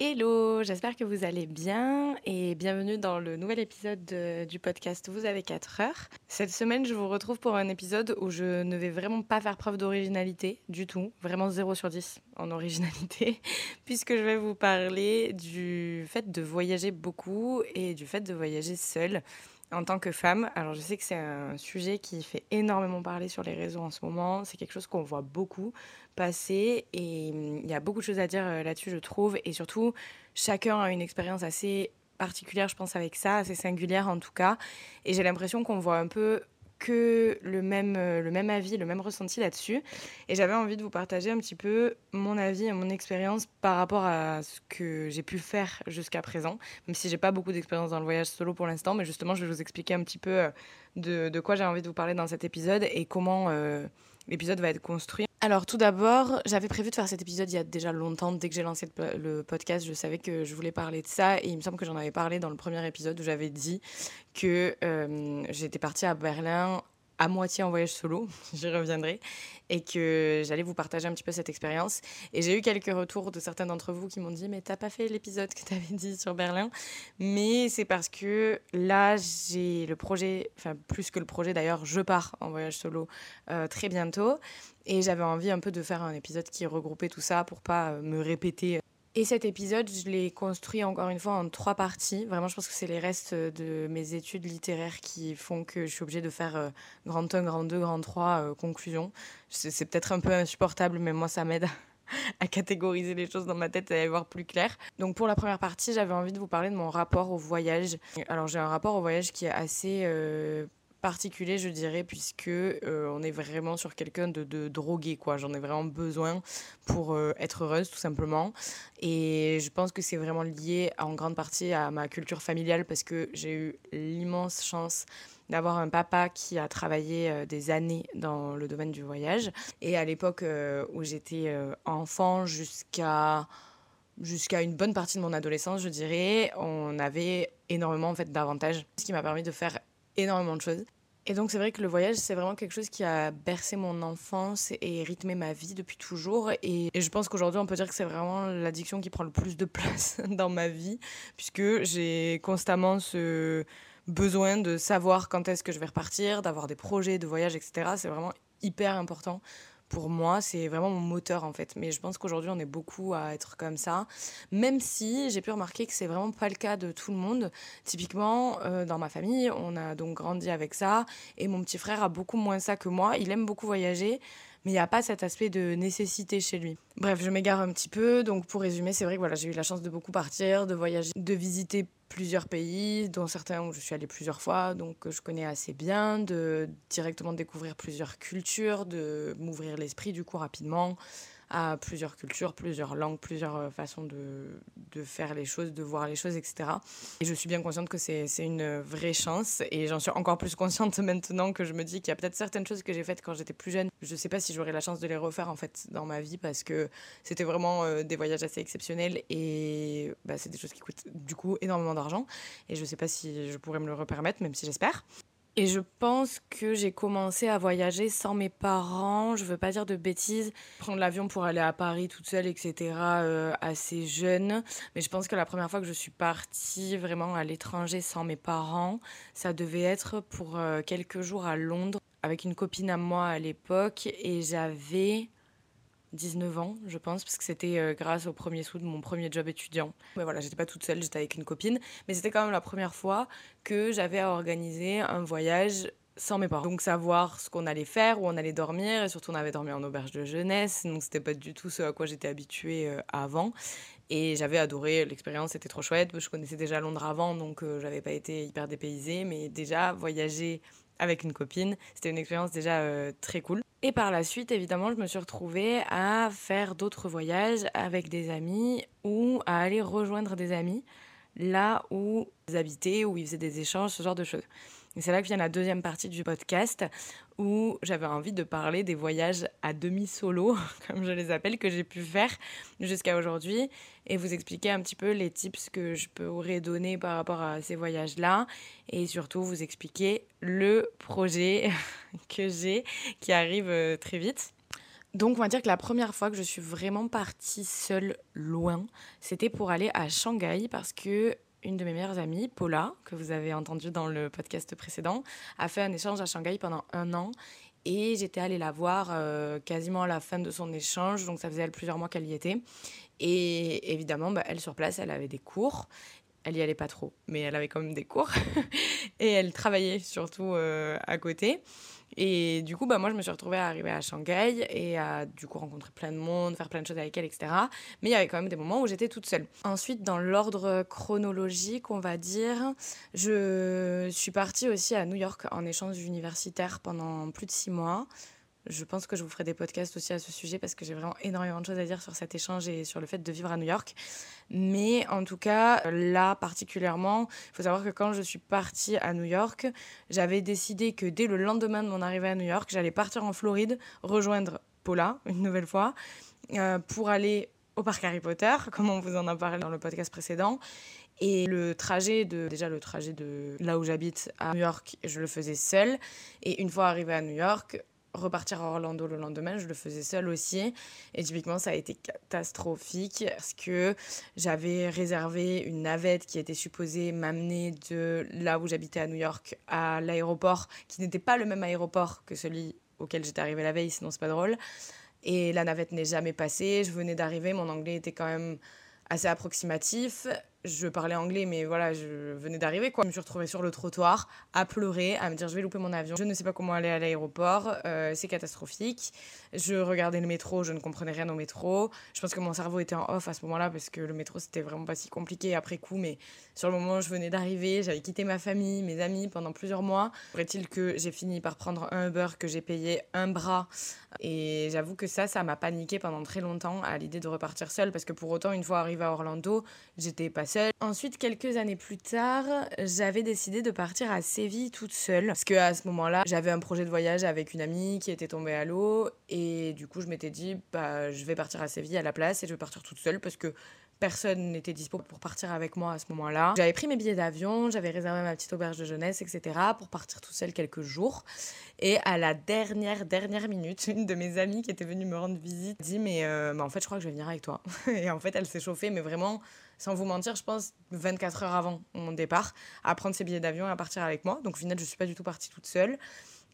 Hello, j'espère que vous allez bien et bienvenue dans le nouvel épisode du podcast Vous avez 4 heures. Cette semaine, je vous retrouve pour un épisode où je ne vais vraiment pas faire preuve d'originalité du tout, vraiment 0 sur 10 en originalité, puisque je vais vous parler du fait de voyager beaucoup et du fait de voyager seule en tant que femme. Alors je sais que c'est un sujet qui fait énormément parler sur les réseaux en ce moment, c'est quelque chose qu'on voit beaucoup passer et hum, il y a beaucoup de choses à dire euh, là-dessus je trouve et surtout chacun a une expérience assez particulière je pense avec ça, assez singulière en tout cas et j'ai l'impression qu'on voit un peu que le même, euh, le même avis, le même ressenti là-dessus. Et j'avais envie de vous partager un petit peu mon avis et mon expérience par rapport à ce que j'ai pu faire jusqu'à présent, même si j'ai pas beaucoup d'expérience dans le voyage solo pour l'instant, mais justement, je vais vous expliquer un petit peu euh, de, de quoi j'ai envie de vous parler dans cet épisode et comment euh, l'épisode va être construit. Alors tout d'abord, j'avais prévu de faire cet épisode il y a déjà longtemps. Dès que j'ai lancé le podcast, je savais que je voulais parler de ça. Et il me semble que j'en avais parlé dans le premier épisode où j'avais dit que euh, j'étais partie à Berlin à moitié en voyage solo, j'y reviendrai, et que j'allais vous partager un petit peu cette expérience. Et j'ai eu quelques retours de certains d'entre vous qui m'ont dit Mais t'as pas fait l'épisode que t'avais dit sur Berlin Mais c'est parce que là, j'ai le projet, enfin, plus que le projet d'ailleurs, je pars en voyage solo euh, très bientôt. Et j'avais envie un peu de faire un épisode qui regroupait tout ça pour pas euh, me répéter et cet épisode, je l'ai construit encore une fois en trois parties. Vraiment, je pense que c'est les restes de mes études littéraires qui font que je suis obligée de faire euh, grand 1, grand 2, grand 3, euh, conclusion. C'est peut-être un peu insupportable, mais moi, ça m'aide à catégoriser les choses dans ma tête et à y voir plus clair. Donc pour la première partie, j'avais envie de vous parler de mon rapport au voyage. Alors j'ai un rapport au voyage qui est assez euh, particulier, je dirais, puisque euh, on est vraiment sur quelqu'un de, drogué, quoi. J'en ai vraiment besoin pour euh, être heureuse, tout simplement. Et je pense que c'est vraiment lié en grande partie à ma culture familiale, parce que j'ai eu l'immense chance d'avoir un papa qui a travaillé euh, des années dans le domaine du voyage. Et à l'époque où j'étais enfant, jusqu'à jusqu'à une bonne partie de mon adolescence, je dirais, on avait énormément en fait d'avantages, ce qui m'a permis de faire énormément de choses. Et donc c'est vrai que le voyage, c'est vraiment quelque chose qui a bercé mon enfance et rythmé ma vie depuis toujours. Et, je pense qu'aujourd'hui, on peut dire que c'est vraiment l'addiction qui prend le plus de place dans ma vie, puisque j'ai constamment ce besoin de savoir quand est-ce que je vais repartir, d'avoir des projets de voyage, etc. C'est vraiment hyper important pour moi, c'est vraiment mon moteur en fait. Mais je pense qu'aujourd'hui, on est beaucoup à être comme ça. Même si j'ai pu remarquer que c'est vraiment pas le cas de tout le monde. Typiquement, euh, dans ma famille, on a donc grandi avec ça. Et mon petit frère a beaucoup moins ça que moi. Il aime beaucoup voyager mais il n'y a pas cet aspect de nécessité chez lui. Bref, je m'égare un petit peu. Donc, pour résumer, c'est vrai que voilà, j'ai eu la chance de beaucoup partir, de voyager, de visiter plusieurs pays, dont certains où je suis allée plusieurs fois, donc je connais assez bien, de directement découvrir plusieurs cultures, de m'ouvrir l'esprit du coup rapidement, à plusieurs cultures, plusieurs langues, plusieurs euh, façons de, de, faire les choses, de voir les choses, etc. Et je suis bien consciente que c'est une vraie chance et j'en suis encore plus consciente maintenant que je me dis qu'il y a peut-être certaines choses que j'ai faites quand j'étais plus jeune. Je ne sais pas si j'aurai la chance de les refaire en fait dans ma vie parce que c'était vraiment euh, des voyages assez exceptionnels et bah, c'est des choses qui coûtent du coup énormément d'argent et je ne sais pas si je pourrais me le repermettre, même si j'espère. Et je pense que j'ai commencé à voyager sans mes parents, je veux pas dire de bêtises, prendre l'avion pour aller à Paris toute seule, etc., euh, assez jeune. Mais je pense que la première fois que je suis partie vraiment à l'étranger sans mes parents, ça devait être pour euh, quelques jours à Londres avec une copine à moi à l'époque et j'avais 19 ans, je pense, parce que c'était euh, grâce au premier sou de mon premier job étudiant. Mais voilà, j'étais pas toute seule, j'étais avec une copine, mais c'était quand même la première fois que j'avais à organiser un voyage sans mes parents. Donc savoir ce qu'on allait faire, où on allait dormir, et surtout on avait dormi en auberge de jeunesse, donc c'était pas du tout ce à quoi j'étais habituée euh, avant. Et j'avais adoré l'expérience, c'était trop chouette. Je connaissais déjà Londres avant, donc euh, j'avais pas été hyper dépaysée, mais déjà voyager avec une copine, c'était une expérience déjà très cool. Et par la suite, évidemment, je me suis retrouvée à faire d'autres voyages avec des amis ou à aller rejoindre des amis là où ils habitaient, où ils faisaient des échanges, ce genre de choses. Et c'est là que vient la deuxième partie du podcast où j'avais envie de parler des voyages à demi-solo, comme je les appelle, que j'ai pu faire jusqu'à aujourd'hui et vous expliquer un petit peu les tips que je pourrais donner par rapport à ces voyages-là et surtout vous expliquer le projet que j'ai qui arrive euh, très vite. Donc on va dire que la première fois que je suis vraiment partie seule loin, c'était pour aller à Shanghai parce que une de mes meilleures amies, Paula, que vous avez entendu dans le podcast précédent, a fait un échange à Shanghai pendant un an et j'étais allée la voir euh, quasiment à la fin de son échange, donc ça faisait plusieurs mois qu'elle y était. Et évidemment, bah, elle sur place, elle avait des cours. Elle y allait pas trop, mais elle avait quand même des cours. et elle travaillait surtout euh, à côté. Et du coup, bah, moi, je me suis retrouvée à arriver à Shanghai et à du coup rencontrer plein de monde, faire plein de choses avec elle, etc. Mais il y avait quand même des moments où j'étais toute seule. Ensuite, dans l'ordre chronologique, on va dire, je suis partie aussi à New York en échange universitaire pendant plus de six mois. Je pense que je vous ferai des podcasts aussi à ce sujet parce que j'ai vraiment énormément de choses à dire sur cet échange et sur le fait de vivre à New York. Mais en tout cas, là particulièrement, il faut savoir que quand je suis partie à New York, j'avais décidé que dès le lendemain de mon arrivée à New York, j'allais partir en Floride, rejoindre Paula une nouvelle fois, euh, pour aller au parc Harry Potter, comme on vous en a parlé dans le podcast précédent. Et le trajet de, déjà le trajet de là où j'habite à New York, je le faisais seule. Et une fois arrivée à New York, repartir à Orlando le lendemain, je le faisais seule aussi. Et typiquement, ça a été catastrophique parce que j'avais réservé une navette qui était supposée m'amener de là où j'habitais à New York à l'aéroport, qui n'était pas le même aéroport que celui auquel j'étais arrivée la veille, sinon c'est pas drôle. Et la navette n'est jamais passée. Je venais d'arriver, mon anglais était quand même assez approximatif je parlais anglais, mais voilà, je venais d'arriver, quoi. Je me suis retrouvée sur le trottoir, à pleurer, à me dire je vais louper mon avion, je ne sais pas comment aller à l'aéroport, euh, c'est catastrophique. Je regardais le métro, je ne comprenais rien au métro. Je pense que mon cerveau était en off à ce moment-là, parce que le métro, c'était vraiment pas si compliqué après coup, mais sur le moment, je venais d'arriver, j'avais quitté ma famille, mes amis pendant plusieurs mois. Pourrait-il que j'ai fini par prendre un Uber que j'ai payé un bras? Et j'avoue que ça, ça m'a paniqué pendant très longtemps à l'idée de repartir seule, parce que pour autant, une fois arrivée à Orlando, j'étais pas seule. Ensuite, quelques années plus tard, j'avais décidé de partir à Séville toute seule, parce que à ce moment-là, j'avais un projet de voyage avec une amie qui était tombée à l'eau, et du coup, je m'étais dit, bah, je vais partir à Séville à la place, et je vais partir toute seule, parce que personne n'était dispo pour partir avec moi à ce moment-là. J'avais pris mes billets d'avion, j'avais réservé ma petite auberge de jeunesse, etc. pour partir toute seule quelques jours. Et à la dernière, dernière minute, une de mes amies qui était venue me rendre visite dit Mais euh, bah, en fait, je crois que je vais venir avec toi. et en fait, elle s'est chauffée, mais vraiment, sans vous mentir, je pense 24 heures avant mon départ, à prendre ses billets d'avion et à partir avec moi. Donc au final, je suis pas du tout partie toute seule.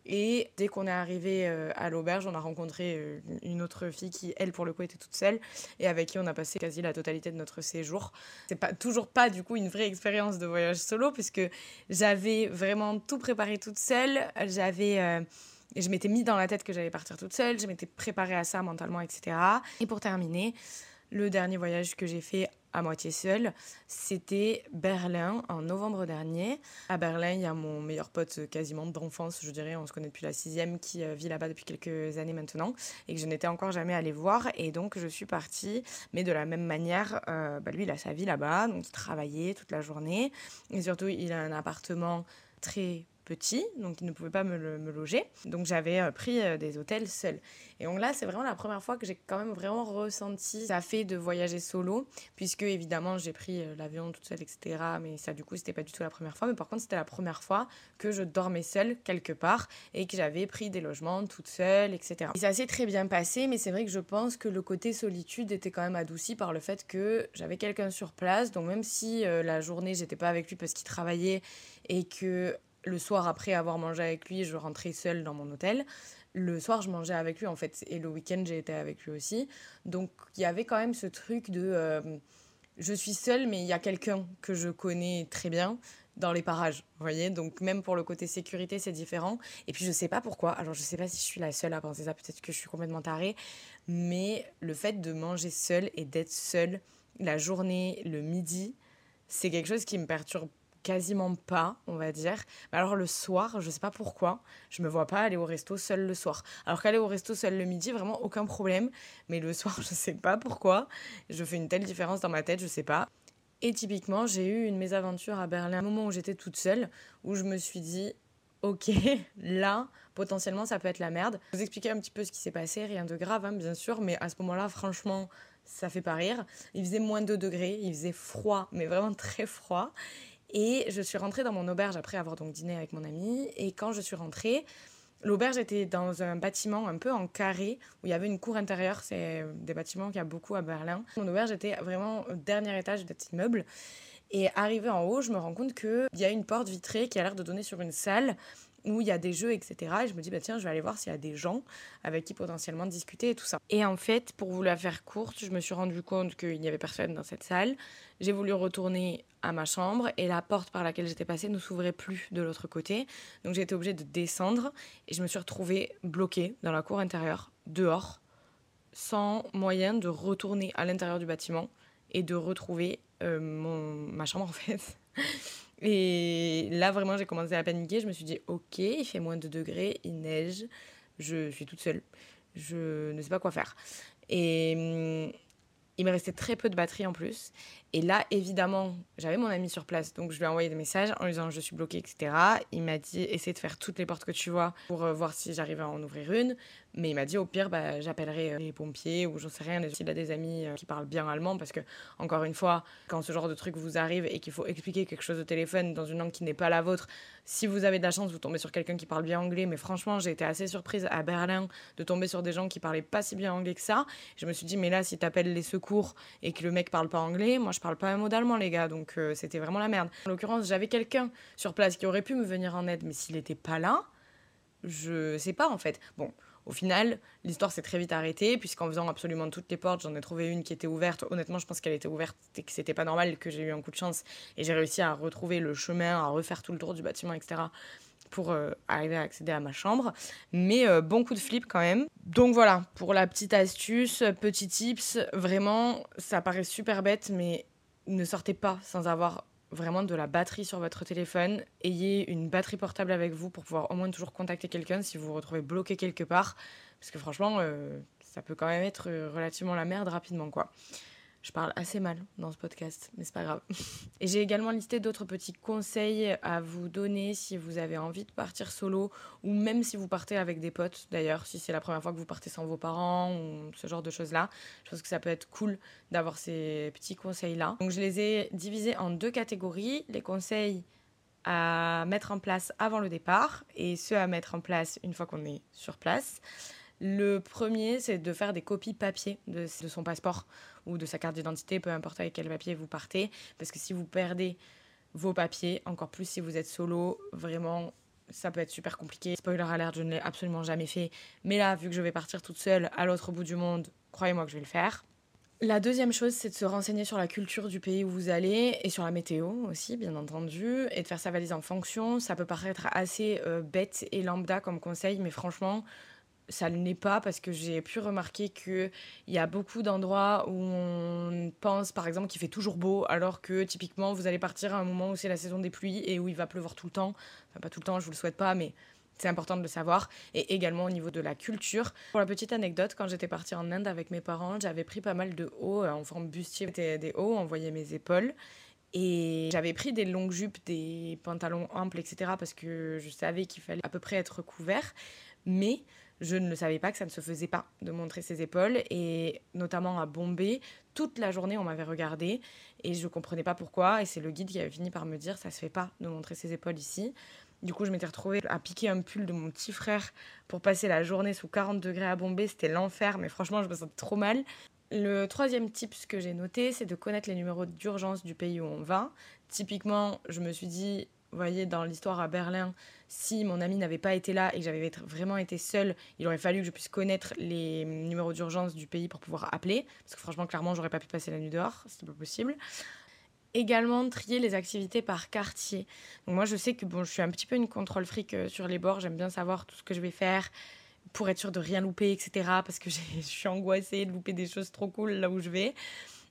Et dès qu'on est arrivé euh, à l'auberge, on a rencontré euh, une autre fille qui, elle, pour le coup, était toute seule et avec qui on a passé quasi la totalité de notre séjour. C'est pas toujours pas du coup une vraie expérience de voyage solo puisque j'avais vraiment tout préparé toute seule. J'avais euh, je m'étais mis dans la tête que j'allais partir toute seule, je m'étais préparée à ça mentalement, etc. Et pour terminer, le dernier voyage que j'ai fait à moitié seule, c'était Berlin en novembre dernier. À Berlin, il y a mon meilleur pote quasiment d'enfance, je dirais, on se connaît depuis la sixième, qui euh, vit là-bas depuis quelques années maintenant et que je n'étais encore jamais allée voir. Et donc, je suis partie, mais de la même manière, euh, bah, lui, il a sa vie là-bas, donc il travaillait toute la journée. Et surtout, il a un appartement très petit, donc il ne pouvait pas me, me loger. Donc j'avais euh, pris euh, des hôtels seuls. Et donc là, c'est vraiment la première fois que j'ai quand même vraiment ressenti ça fait de voyager solo, puisque évidemment j'ai pris euh, l'avion toute seule, etc. Mais ça, du coup, c'était pas du tout la première fois. Mais par contre, c'était la première fois que je dormais seule quelque part et que j'avais pris des logements toute seule, etc. Et ça s'est très bien passé, mais c'est vrai que je pense que le côté solitude était quand même adouci par le fait que j'avais quelqu'un sur place. Donc même si la journée, j'étais pas avec lui parce qu'il travaillait et que le soir, après avoir mangé avec lui, je rentrais seule dans mon hôtel. Le soir, je mangeais avec lui, en fait. Et le week-end, j'ai été avec lui aussi. Donc, il y avait quand même ce truc de... Euh, je suis seule, mais il y a quelqu'un que je connais très bien dans les parages, vous voyez Donc, même pour le côté sécurité, c'est différent. Et puis, je sais pas pourquoi. Alors, je sais pas si je suis la seule à penser ça. Peut-être que je suis complètement tarée. Mais le fait de manger seule et d'être seule la journée, le midi, c'est quelque chose qui me perturbe quasiment pas, on va dire. Mais alors le soir, je sais pas pourquoi, je me vois pas aller au resto seul le soir. Alors qu'aller au resto seul le midi, vraiment aucun problème. Mais le soir, je sais pas pourquoi. Je fais une telle différence dans ma tête, je sais pas. Et typiquement, j'ai eu une mésaventure à Berlin, un moment où j'étais toute seule, où je me suis dit, ok, là, potentiellement, ça peut être la merde. Je vous expliquer un petit peu ce qui s'est passé, rien de grave, hein, bien sûr, mais à ce moment-là, franchement, ça fait pas rire. Il faisait moins de 2 degrés, il faisait froid, mais vraiment très froid. Et je suis rentrée dans mon auberge après avoir donc dîné avec mon ami. Et quand je suis rentrée, l'auberge était dans un bâtiment un peu en carré où il y avait une cour intérieure. C'est des bâtiments qu'il y a beaucoup à Berlin. Mon auberge était vraiment au dernier étage de cet immeuble. Et arrivé en haut, je me rends compte qu'il y a une porte vitrée qui a l'air de donner sur une salle où il y a des jeux, etc. Et je me dis, bah tiens, je vais aller voir s'il y a des gens avec qui potentiellement discuter et tout ça. Et en fait, pour vous la faire courte, je me suis rendu compte qu'il n'y avait personne dans cette salle. J'ai voulu retourner à ma chambre et la porte par laquelle j'étais passée ne s'ouvrait plus de l'autre côté. Donc j'ai été obligée de descendre et je me suis retrouvée bloquée dans la cour intérieure, dehors, sans moyen de retourner à l'intérieur du bâtiment et de retrouver euh, ma chambre en fait. Et là, vraiment, j'ai commencé à paniquer. Je me suis dit, ok, il fait moins de degrés, il neige, je suis toute seule. Je ne sais pas quoi faire. Et hum, il me restait très peu de batterie en plus. Et là, évidemment, j'avais mon ami sur place, donc je lui ai envoyé des messages en lui disant je suis bloquée, etc. Il m'a dit essaie de faire toutes les portes que tu vois pour euh, voir si j'arrive à en ouvrir une. Mais il m'a dit au pire, bah, j'appellerai euh, les pompiers ou j'en sais rien. S'il a des amis euh, qui parlent bien allemand, parce que, encore une fois, quand ce genre de truc vous arrive et qu'il faut expliquer quelque chose au téléphone dans une langue qui n'est pas la vôtre, si vous avez de la chance, vous tombez sur quelqu'un qui parle bien anglais. Mais franchement, j'ai été assez surprise à Berlin de tomber sur des gens qui parlaient pas si bien anglais que ça. Je me suis dit, mais là, si t'appelles les secours et que le mec parle pas anglais, moi je parle pas un mot d'allemand, les gars, donc euh, c'était vraiment la merde. En l'occurrence, j'avais quelqu'un sur place qui aurait pu me venir en aide, mais s'il était pas là, je sais pas en fait. Bon, au final, l'histoire s'est très vite arrêtée, puisqu'en faisant absolument toutes les portes, j'en ai trouvé une qui était ouverte. Honnêtement, je pense qu'elle était ouverte et que c'était pas normal, que j'ai eu un coup de chance. Et j'ai réussi à retrouver le chemin, à refaire tout le tour du bâtiment, etc pour euh, arriver à accéder à ma chambre. Mais euh, bon coup de flip quand même. Donc voilà, pour la petite astuce, petit tips, vraiment, ça paraît super bête, mais ne sortez pas sans avoir vraiment de la batterie sur votre téléphone. Ayez une batterie portable avec vous pour pouvoir au moins toujours contacter quelqu'un si vous vous retrouvez bloqué quelque part. Parce que franchement, euh, ça peut quand même être relativement la merde rapidement, quoi. Je parle assez mal dans ce podcast, mais c'est pas grave. Et j'ai également listé d'autres petits conseils à vous donner si vous avez envie de partir solo ou même si vous partez avec des potes d'ailleurs, si c'est la première fois que vous partez sans vos parents ou ce genre de choses-là. Je pense que ça peut être cool d'avoir ces petits conseils-là. Donc je les ai divisés en deux catégories. Les conseils à mettre en place avant le départ et ceux à mettre en place une fois qu'on est sur place. Le premier, c'est de faire des copies papier de, son passeport ou de sa carte d'identité, peu importe avec quel papier vous partez. Parce que si vous perdez vos papiers, encore plus si vous êtes solo, vraiment, ça peut être super compliqué. Spoiler alert, je ne l'ai absolument jamais fait. Mais là, vu que je vais partir toute seule à l'autre bout du monde, croyez-moi que je vais le faire. La deuxième chose, c'est de se renseigner sur la culture du pays où vous allez et sur la météo aussi, bien entendu, et de faire sa valise en fonction. Ça peut paraître assez euh, bête et lambda comme conseil, mais franchement, ça ne l'est pas parce que j'ai pu remarquer qu'il y a beaucoup d'endroits où on pense par exemple qu'il fait toujours beau alors que typiquement vous allez partir à un moment où c'est la saison des pluies et où il va pleuvoir tout le temps. Enfin pas tout le temps, je vous le souhaite pas mais c'est important de le savoir. Et également au niveau de la culture. Pour la petite anecdote, quand j'étais partie en Inde avec mes parents, j'avais pris pas mal de hauts euh, en forme bustier. C'était des hauts, on voyait mes épaules. Et j'avais pris des longues jupes, des pantalons amples, etc. parce que je savais qu'il fallait à peu près être couvert. Mais je ne le savais pas que ça ne se faisait pas de montrer ses épaules et notamment à Bombay, toute la journée on m'avait regardé et je comprenais pas pourquoi et c'est le guide qui avait fini par me dire ça se fait pas de montrer ses épaules ici. Du coup, je m'étais retrouvée à piquer un pull de mon petit frère pour passer la journée sous 40 degrés à Bombay, c'était l'enfer mais franchement, je me sentais trop mal. Le troisième tip que j'ai noté, c'est de connaître les numéros d'urgence du pays où on va. Typiquement, je me suis dit vous voyez, dans l'histoire à Berlin, si mon ami n'avait pas été là et que j'avais vraiment été seule, il aurait fallu que je puisse connaître les numéros d'urgence du pays pour pouvoir appeler. Parce que franchement, clairement, j'aurais pas pu passer la nuit dehors, c'était pas possible. Également, trier les activités par quartier. Donc moi, je sais que bon, je suis un petit peu une contrôle fric euh, sur les bords. J'aime bien savoir tout ce que je vais faire pour être sûr de rien louper, etc. Parce que je suis angoissée de louper des choses trop cool là où je vais.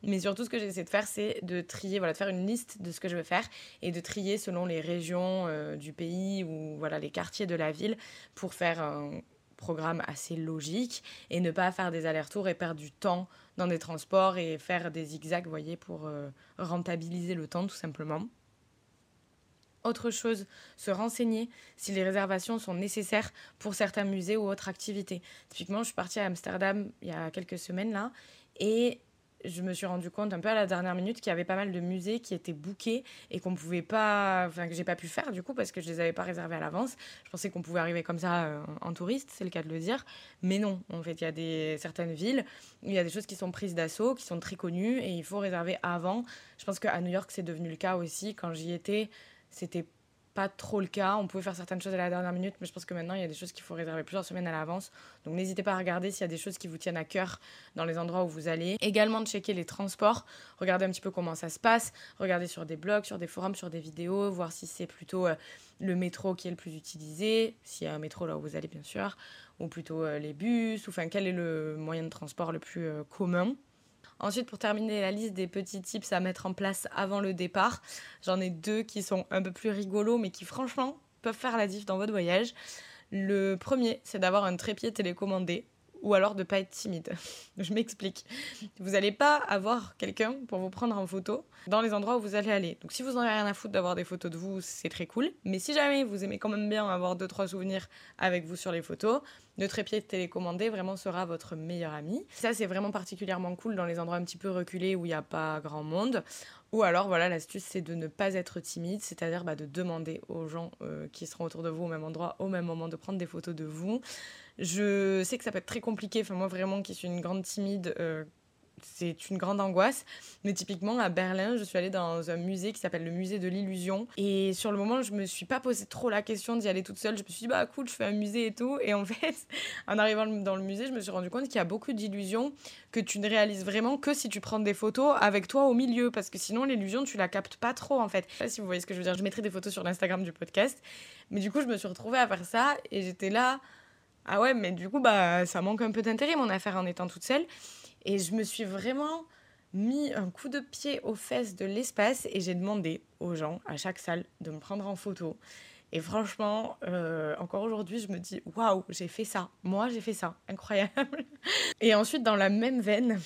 Mais surtout, ce que j'essaie de faire, c'est de trier, voilà, de faire une liste de ce que je veux faire et de trier selon les régions euh, du pays ou voilà, les quartiers de la ville pour faire un programme assez logique et ne pas faire des allers-retours et perdre du temps dans des transports et faire des zigzags, voyez, pour euh, rentabiliser le temps tout simplement. Autre chose, se renseigner si les réservations sont nécessaires pour certains musées ou autres activités. Typiquement, je suis partie à Amsterdam il y a quelques semaines là et je me suis rendu compte un peu à la dernière minute qu'il y avait pas mal de musées qui étaient bookés et qu'on pouvait pas, enfin que j'ai pas pu faire du coup parce que je les avais pas réservés à l'avance. Je pensais qu'on pouvait arriver comme ça euh, en touriste, c'est le cas de le dire, mais non. En fait, il y a des certaines villes où il y a des choses qui sont prises d'assaut, qui sont très connues et il faut réserver avant. Je pense qu'à New York c'est devenu le cas aussi. Quand j'y étais, c'était pas trop le cas. On pouvait faire certaines choses à la dernière minute, mais je pense que maintenant, il y a des choses qu'il faut réserver plusieurs semaines à l'avance. Donc n'hésitez pas à regarder s'il y a des choses qui vous tiennent à cœur dans les endroits où vous allez. Également de checker les transports, regardez un petit peu comment ça se passe, regardez sur des blogs, sur des forums, sur des vidéos, voir si c'est plutôt euh, le métro qui est le plus utilisé, s'il y a un métro là où vous allez bien sûr, ou plutôt euh, les bus, ou enfin quel est le moyen de transport le plus euh, commun? Ensuite, pour terminer la liste des petits tips à mettre en place avant le départ, j'en ai deux qui sont un peu plus rigolos, mais qui franchement peuvent faire la diff dans votre voyage. Le premier, c'est d'avoir un trépied télécommandé ou alors de pas être timide. Je m'explique. Vous n'allez pas avoir quelqu'un pour vous prendre en photo dans les endroits où vous allez aller. Donc si vous n'en avez rien à foutre d'avoir des photos de vous, c'est très cool. Mais si jamais vous aimez quand même bien avoir deux trois souvenirs avec vous sur les photos, le trépied télécommandé vraiment sera votre meilleur ami. Ça c'est vraiment particulièrement cool dans les endroits un petit peu reculés où il n'y a pas grand monde. Ou alors, voilà, l'astuce, c'est de ne pas être timide, c'est-à-dire bah, de demander aux gens euh, qui seront autour de vous au même endroit, au même moment, de prendre des photos de vous. Je sais que ça peut être très compliqué. Enfin, moi, vraiment, qui suis une grande timide, euh, c'est une grande angoisse. Mais typiquement, à Berlin, je suis allée dans un musée qui s'appelle le musée de l'illusion. Et sur le moment, je me suis pas posé trop la question d'y aller toute seule. Je me suis dit, bah cool, je fais un musée et tout. Et en fait, en arrivant dans le musée, je me suis rendu compte qu'il y a beaucoup d'illusions que tu ne réalises vraiment que si tu prends des photos avec toi au milieu. Parce que sinon, l'illusion, tu la captes pas trop en fait. Je sais pas si vous voyez ce que je veux dire. Je mettrai des photos sur l'Instagram du podcast. Mais du coup, je me suis retrouvée à faire ça et j'étais là. Ah ouais, mais du coup, bah, ça manque un peu d'intérêt, mon affaire, en étant toute seule. Et je me suis vraiment mis un coup de pied aux fesses de l'espace et j'ai demandé aux gens à chaque salle de me prendre en photo. Et franchement, euh, encore aujourd'hui, je me dis waouh, j'ai fait ça. Moi, j'ai fait ça. Incroyable. Et ensuite, dans la même veine,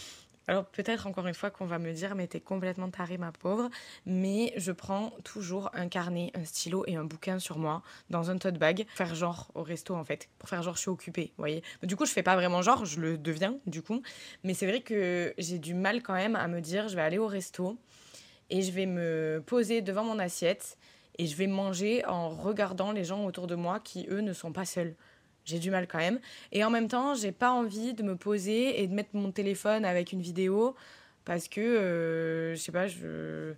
alors peut-être encore une fois qu'on va me dire mais t'es complètement taré ma pauvre, mais je prends toujours un carnet, un stylo et un bouquin sur moi dans un tote bag, faire genre au resto en fait, pour faire genre je suis occupée, vous voyez. Du coup je fais pas vraiment genre, je le deviens du coup, mais c'est vrai que j'ai du mal quand même à me dire je vais aller au resto et je vais me poser devant mon assiette et je vais manger en regardant les gens autour de moi qui eux ne sont pas seuls j'ai du mal quand même. Et en même temps, j'ai pas envie de me poser et de mettre mon téléphone avec une vidéo parce que, euh, je sais pas, je,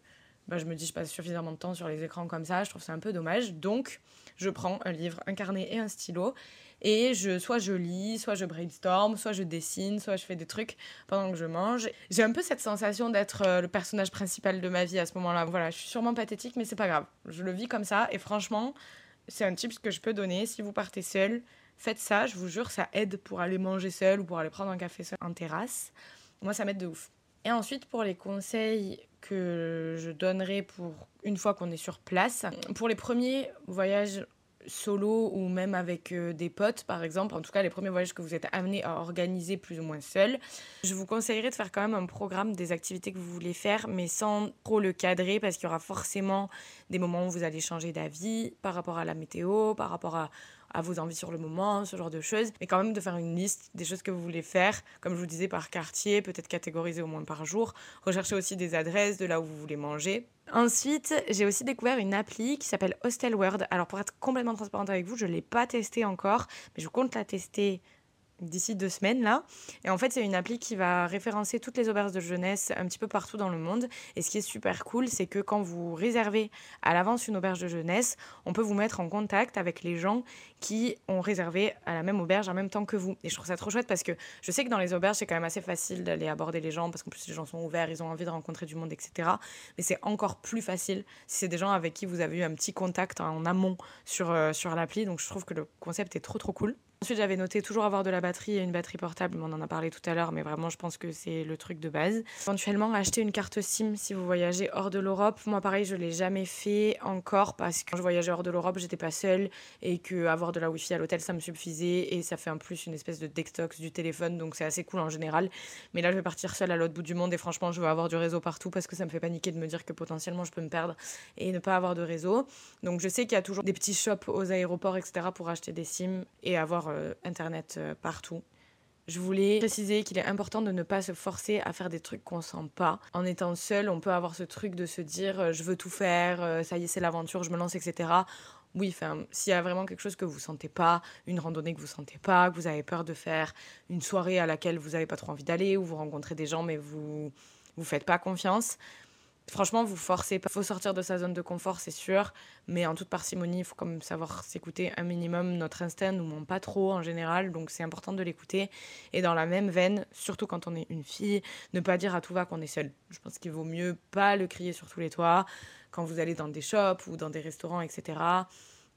bah, je me dis je passe suffisamment de temps sur les écrans comme ça, je trouve ça un peu dommage. Donc, je prends un livre, un carnet et un stylo et je, soit je lis, soit je brainstorm, soit je dessine, soit je fais des trucs pendant que je mange. J'ai un peu cette sensation d'être euh, le personnage principal de ma vie à ce moment-là. Voilà, je suis sûrement pathétique, mais c'est pas grave. Je le vis comme ça et franchement, c'est un tip que je peux donner si vous partez seul Faites ça, je vous jure, ça aide pour aller manger seul ou pour aller prendre un café seul en terrasse. Moi, ça m'aide de ouf. Et ensuite, pour les conseils que je donnerai pour une fois qu'on est sur place, pour les premiers voyages solo ou même avec euh, des potes par exemple, en tout cas les premiers voyages que vous êtes amenés à organiser plus ou moins seul, je vous conseillerais de faire quand même un programme des activités que vous voulez faire mais sans trop le cadrer parce qu'il y aura forcément des moments où vous allez changer d'avis par rapport à la météo, par rapport à à vos envies sur le moment, ce genre de choses, mais quand même de faire une liste des choses que vous voulez faire, comme je vous disais, par quartier, peut-être catégoriser au moins par jour, rechercher aussi des adresses de là où vous voulez manger. Ensuite, j'ai aussi découvert une appli qui s'appelle Hostel World. Alors pour être complètement transparente avec vous, je ne l'ai pas testée encore, mais je compte la tester d'ici deux semaines là. Et en fait, c'est une appli qui va référencer toutes les auberges de jeunesse un petit peu partout dans le monde. Et ce qui est super cool, c'est que quand vous réservez à l'avance une auberge de jeunesse, on peut vous mettre en contact avec les gens qui ont réservé à la même auberge en même temps que vous. Et je trouve ça trop chouette parce que je sais que dans les auberges, c'est quand même assez facile d'aller aborder les gens parce qu'en plus les gens sont ouverts, ils ont envie de rencontrer du monde, etc. Mais c'est encore plus facile si c'est des gens avec qui vous avez eu un petit contact en amont sur, euh, sur l'appli. Donc je trouve que le concept est trop trop cool. Ensuite, j'avais noté toujours avoir de la batterie et une batterie portable, on en a parlé tout à l'heure, mais vraiment, je pense que c'est le truc de base. Éventuellement, acheter une carte SIM si vous voyagez hors de l'Europe. Moi, pareil, je l'ai jamais fait encore parce que quand je voyageais hors de l'Europe, j'étais pas seule et que avoir de la Wi-Fi à l'hôtel, ça me suffisait et ça fait en plus une espèce de detox du téléphone, donc c'est assez cool en général. Mais là, je vais partir seule à l'autre bout du monde et franchement, je veux avoir du réseau partout parce que ça me fait paniquer de me dire que potentiellement je peux me perdre et ne pas avoir de réseau. Donc, je sais qu'il y a toujours des petits shops aux aéroports, etc., pour acheter des SIM et avoir euh, Internet euh, partout. Je voulais préciser qu'il est important de ne pas se forcer à faire des trucs qu'on sent pas. En étant seul, on peut avoir ce truc de se dire euh, je veux tout faire, ça y est, c'est l'aventure, je me lance, etc. Oui, s'il y a vraiment quelque chose que vous sentez pas, une randonnée que vous sentez pas, que vous avez peur de faire, une soirée à laquelle vous n'avez pas trop envie d'aller, ou vous rencontrez des gens mais vous vous faites pas confiance, Franchement, vous forcez pas. Il faut sortir de sa zone de confort, c'est sûr, mais en toute parcimonie, il faut comme savoir s'écouter un minimum. Notre instinct nous ment pas trop en général, donc c'est important de l'écouter. Et dans la même veine, surtout quand on est une fille, ne pas dire à tout va qu'on est seul. Je pense qu'il vaut mieux pas le crier sur tous les toits quand vous allez dans des shops ou dans des restaurants, etc.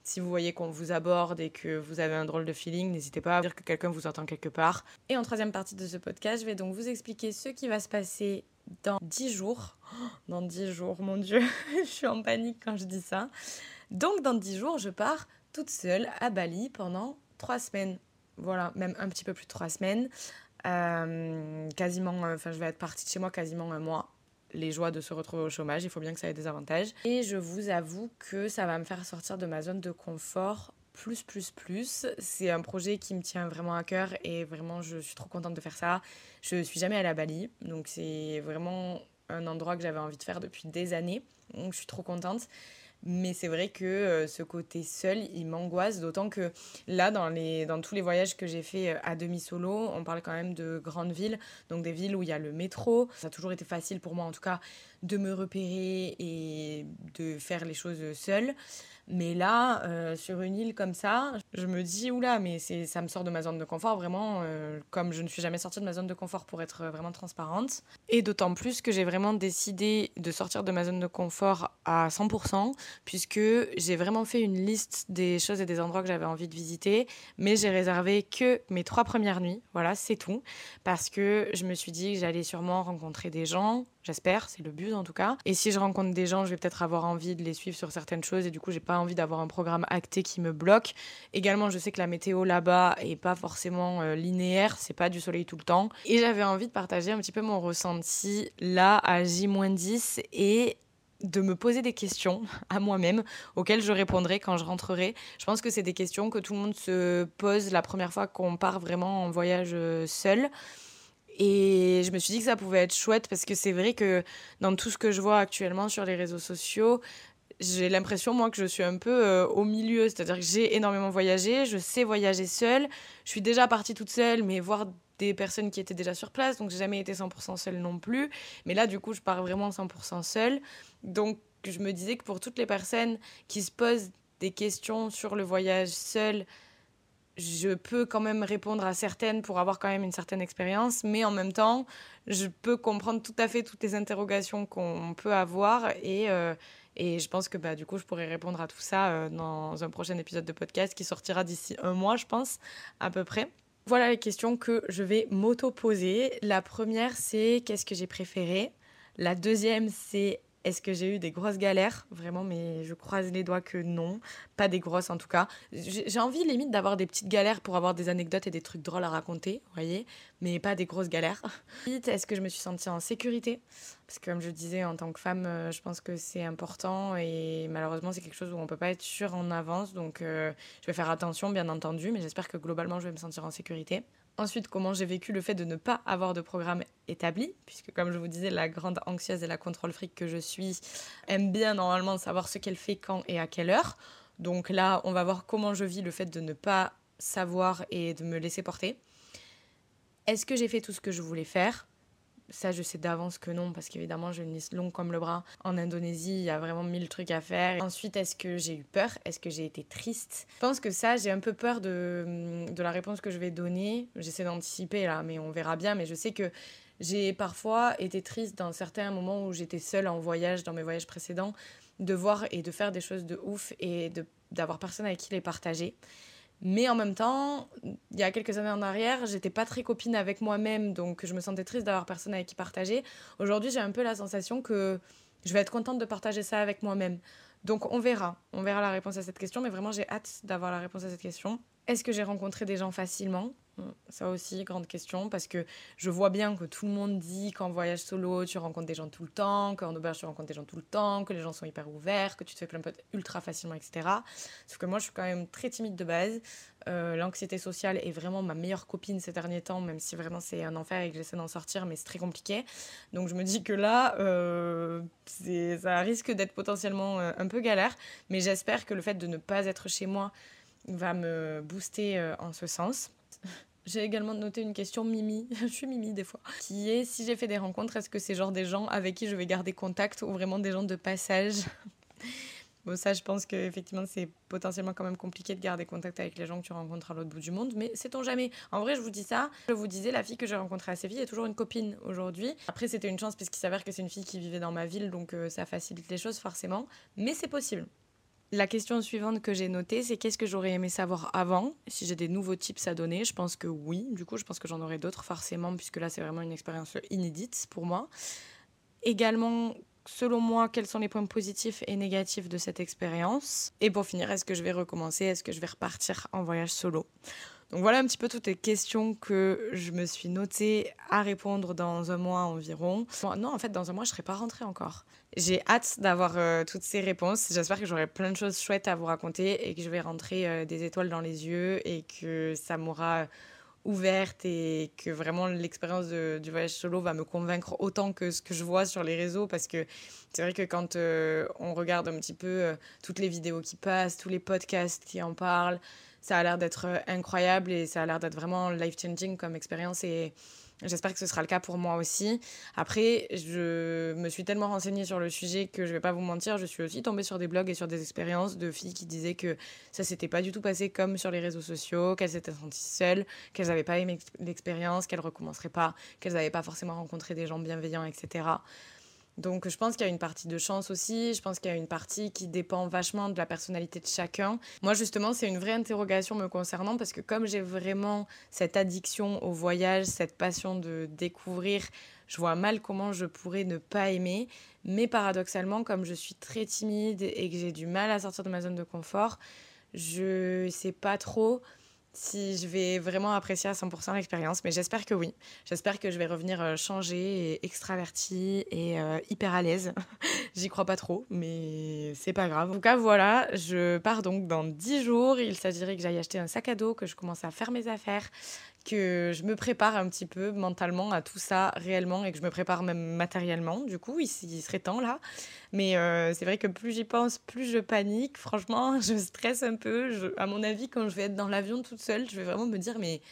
Si vous voyez qu'on vous aborde et que vous avez un drôle de feeling, n'hésitez pas à dire que quelqu'un vous entend quelque part. Et en troisième partie de ce podcast, je vais donc vous expliquer ce qui va se passer dans 10 jours. Dans 10 jours, mon Dieu, je suis en panique quand je dis ça. Donc dans 10 jours, je pars toute seule à Bali pendant 3 semaines. Voilà, même un petit peu plus de 3 semaines. Euh, quasiment, euh, enfin je vais être partie de chez moi quasiment un mois les joies de se retrouver au chômage, il faut bien que ça ait des avantages. Et je vous avoue que ça va me faire sortir de ma zone de confort plus, plus, plus. C'est un projet qui me tient vraiment à cœur et vraiment je suis trop contente de faire ça. Je suis jamais allée à Bali, donc c'est vraiment un endroit que j'avais envie de faire depuis des années. Donc je suis trop contente. Mais c'est vrai que euh, ce côté seul, il m'angoisse, d'autant que là, dans, tous les voyages que j'ai fait euh, à demi-solo, on parle quand même de grandes villes, donc des villes où il y a le métro. Ça a toujours été facile pour moi, en tout cas, de me repérer et de faire les choses seule. Mais là, euh, sur une île comme ça, je me dis, oula, mais ça me sort de ma zone de confort, vraiment, comme je ne suis jamais sortie de ma zone de confort pour être vraiment transparente. Et d'autant plus que j'ai vraiment décidé de sortir de ma zone de confort à 100%, puisque j'ai vraiment fait une liste des choses et des endroits que j'avais envie de visiter, mais j'ai réservé que mes trois premières nuits, voilà, c'est tout, parce que je me suis dit que j'allais sûrement rencontrer des gens, j'espère, c'est le but en tout cas, et si je rencontre des gens, je vais peut-être avoir envie de les suivre sur certaines choses, et du coup, j'ai pas envie d'avoir un programme acté qui me bloque. Également, je sais que la météo là-bas est pas forcément euh, linéaire, c'est pas du soleil tout le temps, et j'avais envie de partager un petit peu mon ressenti là à J-10 et de me poser des questions à moi-même auxquelles je répondrai quand je rentrerai. Je pense que c'est des questions que tout le monde se pose la première fois qu'on part vraiment en voyage euh, seul. Et je me suis dit que ça pouvait être chouette parce que c'est vrai que dans tout ce que je vois actuellement sur les réseaux sociaux, j'ai l'impression, moi, que je suis un peu euh, au milieu. C'est-à-dire que j'ai énormément voyagé, je sais voyager seule. Je suis déjà partie toute seule, mais voir des personnes qui étaient déjà sur place, donc j'ai jamais été 100% seule non plus. Mais là, du coup, je pars vraiment 100% seule. Donc, je me disais que pour toutes les personnes qui se posent des questions sur le voyage seul, je peux quand même répondre à certaines pour avoir quand même une certaine expérience, mais en même temps, je peux comprendre tout à fait toutes les interrogations qu'on peut avoir et, euh, et je pense que bah, du coup, je pourrais répondre à tout ça euh, dans un prochain épisode de podcast qui sortira d'ici un mois, je pense, à peu près. Voilà les questions que je vais m'auto-poser. La première, c'est qu'est-ce que j'ai préféré? La deuxième, c'est est-ce que j'ai eu des grosses galères? Vraiment, mais je croise les doigts que non. Pas des grosses en tout cas. J'ai envie limite d'avoir des petites galères pour avoir des anecdotes et des trucs drôles à raconter, vous voyez, mais pas des grosses galères. Est-ce que je me suis sentie en sécurité? Parce que comme je disais, en tant que femme, euh, je pense que c'est important et malheureusement, c'est quelque chose où on peut pas être sûr en avance. Donc, euh, je vais faire attention, bien entendu, mais j'espère que globalement, je vais me sentir en sécurité. Ensuite, comment j'ai vécu le fait de ne pas avoir de programme établi, puisque comme je vous disais, la grande anxieuse et la contrôle fric que je suis aime bien normalement savoir ce qu'elle fait quand et à quelle heure. Donc là, on va voir comment je vis le fait de ne pas savoir et de me laisser porter. Est-ce que j'ai fait tout ce que je voulais faire? Ça, je sais d'avance que non, parce qu'évidemment, j'ai une liste longue comme le bras. En Indonésie, il y a vraiment mille trucs à faire. Ensuite, est-ce que j'ai eu peur? Est-ce que j'ai été triste? Je pense que ça, j'ai un peu peur de, de la réponse que je vais donner. J'essaie d'anticiper là, mais on verra bien. Mais je sais que j'ai parfois été triste dans certains moments où j'étais seule en voyage, dans mes voyages précédents, de voir et de faire des choses de ouf et d'avoir personne avec qui les partager. Mais en même temps, il y a quelques années en arrière, j'étais pas très copine avec moi-même, donc je me sentais triste d'avoir personne avec qui partager. Aujourd'hui, j'ai un peu la sensation que je vais être contente de partager ça avec moi-même. Donc on verra, on verra la réponse à cette question, mais vraiment j'ai hâte d'avoir la réponse à cette question. Est-ce que j'ai rencontré des gens facilement? Ça aussi, grande question, parce que je vois bien que tout le monde dit qu'en voyage solo, tu rencontres des gens tout le temps, qu'en auberge, tu rencontres des gens tout le temps, que les gens sont hyper ouverts, que tu te fais plein de potes ultra facilement, etc. Sauf que moi, je suis quand même très timide de base. Euh, l'anxiété sociale est vraiment ma meilleure copine ces derniers temps, même si vraiment c'est un enfer et que j'essaie d'en sortir, mais c'est très compliqué. Donc je me dis que là, euh, ça risque d'être potentiellement euh, un peu galère, mais j'espère que le fait de ne pas être chez moi va me booster en ce sens. J'ai également noté une question Mimi, je suis Mimi des fois, qui est si j'ai fait des rencontres, est-ce que c'est genre des gens avec qui je vais garder contact ou vraiment des gens de passage? Bon, ça, je pense qu'effectivement, c'est potentiellement quand même compliqué de garder contact avec les gens que tu rencontres à l'autre bout du monde, mais sait-on jamais. En vrai, je vous dis ça, je vous disais, la fille que j'ai rencontrée à Séville est toujours une copine aujourd'hui. Après, c'était une chance puisqu'il s'avère que c'est une fille qui vivait dans ma ville, donc euh, ça facilite les choses forcément, mais c'est possible. La question suivante que j'ai notée, c'est qu'est-ce que j'aurais aimé savoir avant Si j'ai des nouveaux tips à donner, je pense que oui. Du coup, je pense que j'en aurai d'autres forcément, puisque là, c'est vraiment une expérience inédite pour moi. Également, selon moi, quels sont les points positifs et négatifs de cette expérience? Et pour finir, est-ce que je vais recommencer? Est-ce que je vais repartir en voyage solo? Donc voilà un petit peu toutes les questions que je me suis notées à répondre dans un mois environ. Non, en fait, dans un mois, je ne serai pas rentrée encore. J'ai hâte d'avoir euh, toutes ces réponses. J'espère que j'aurai plein de choses chouettes à vous raconter et que je vais rentrer euh, des étoiles dans les yeux et que ça m'aura ouverte et que vraiment l'expérience du voyage solo va me convaincre autant que ce que je vois sur les réseaux parce que c'est vrai que quand euh, on regarde un petit peu toutes les vidéos qui passent, tous les podcasts qui en parlent, ça a l'air d'être euh, incroyable et ça a l'air d'être vraiment life-changing comme expérience et j'espère que ce sera le cas pour moi aussi. Après, je me suis tellement renseignée sur le sujet que je vais pas vous mentir, je suis aussi tombée sur des blogs et sur des expériences de filles qui disaient que ça s'était pas du tout passé comme sur les réseaux sociaux, qu'elles s'étaient senties seules, qu'elles n'avaient pas aimé l'expérience, qu'elles recommenceraient pas, qu'elles n'avaient pas forcément rencontré des gens bienveillants, etc. Donc je pense qu'il y a une partie de chance aussi, je pense qu'il y a une partie qui dépend vachement de la personnalité de chacun. Moi justement c'est une vraie interrogation me concernant parce que comme j'ai vraiment cette addiction au voyage, cette passion de découvrir, je vois mal comment je pourrais ne pas aimer. Mais paradoxalement comme je suis très timide et que j'ai du mal à sortir de ma zone de confort, je sais pas trop si je vais vraiment apprécier à 100% l'expérience, mais j'espère que oui. J'espère que je vais revenir euh, changer et extravertie et euh, hyper à l'aise. J'y crois pas trop, mais c'est pas grave. En tout cas, voilà, je pars donc dans 10 jours. Il s'agirait que j'aille acheter un sac à dos, que je commence à faire mes affaires, que je me prépare un petit peu mentalement à tout ça réellement et que je me prépare même matériellement. Du coup, il, serait temps là. Mais euh, c'est vrai que plus j'y pense, plus je panique. Franchement, je stresse un peu. à mon avis, quand je vais être dans l'avion toute seule, je vais vraiment me dire mais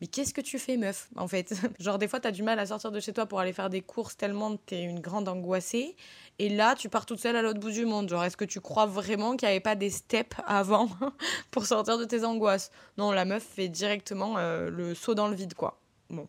mais qu'est-ce que tu fais, meuf, en fait? Genre, des fois, tu as du mal à sortir de chez toi pour aller faire des courses tellement tu es une grande angoissée. Et là, tu pars toute seule à l'autre bout du monde. Genre, est-ce que tu crois vraiment qu'il n'y avait pas des steps avant pour sortir de tes angoisses? Non, la meuf fait directement euh, le saut dans le vide, quoi. Bon,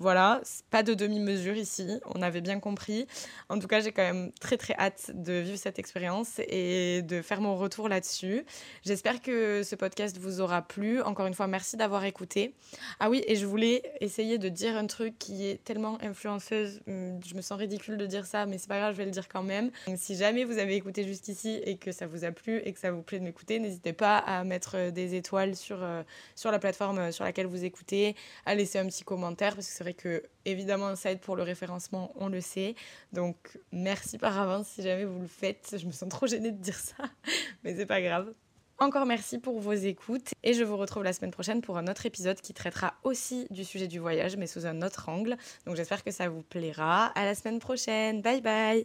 voilà, pas de demi-mesure ici, on avait bien compris. En tout cas, j'ai quand même très très hâte de vivre cette expérience et de faire mon retour là-dessus. J'espère que ce podcast vous aura plu. Encore une fois, merci d'avoir écouté. Ah oui, et je voulais essayer de dire un truc qui est tellement influenceuse. Hum, je me sens ridicule de dire ça, mais c'est pas grave, je vais le dire quand même. Si jamais vous avez écouté jusqu'ici et que ça vous a plu et que ça vous plaît de m'écouter, n'hésitez pas à mettre des étoiles sur, euh, sur la plateforme sur laquelle vous écoutez, à laisser un petit commentaire parce que c'est vrai que évidemment ça aide pour le référencement, on le sait. Donc merci par avance si jamais vous le faites. Je me sens trop gênée de dire ça, mais c'est pas grave. Encore merci pour vos écoutes et je vous retrouve la semaine prochaine pour un autre épisode qui traitera aussi du sujet du voyage mais sous un autre angle. Donc j'espère que ça vous plaira. À la semaine prochaine. Bye bye.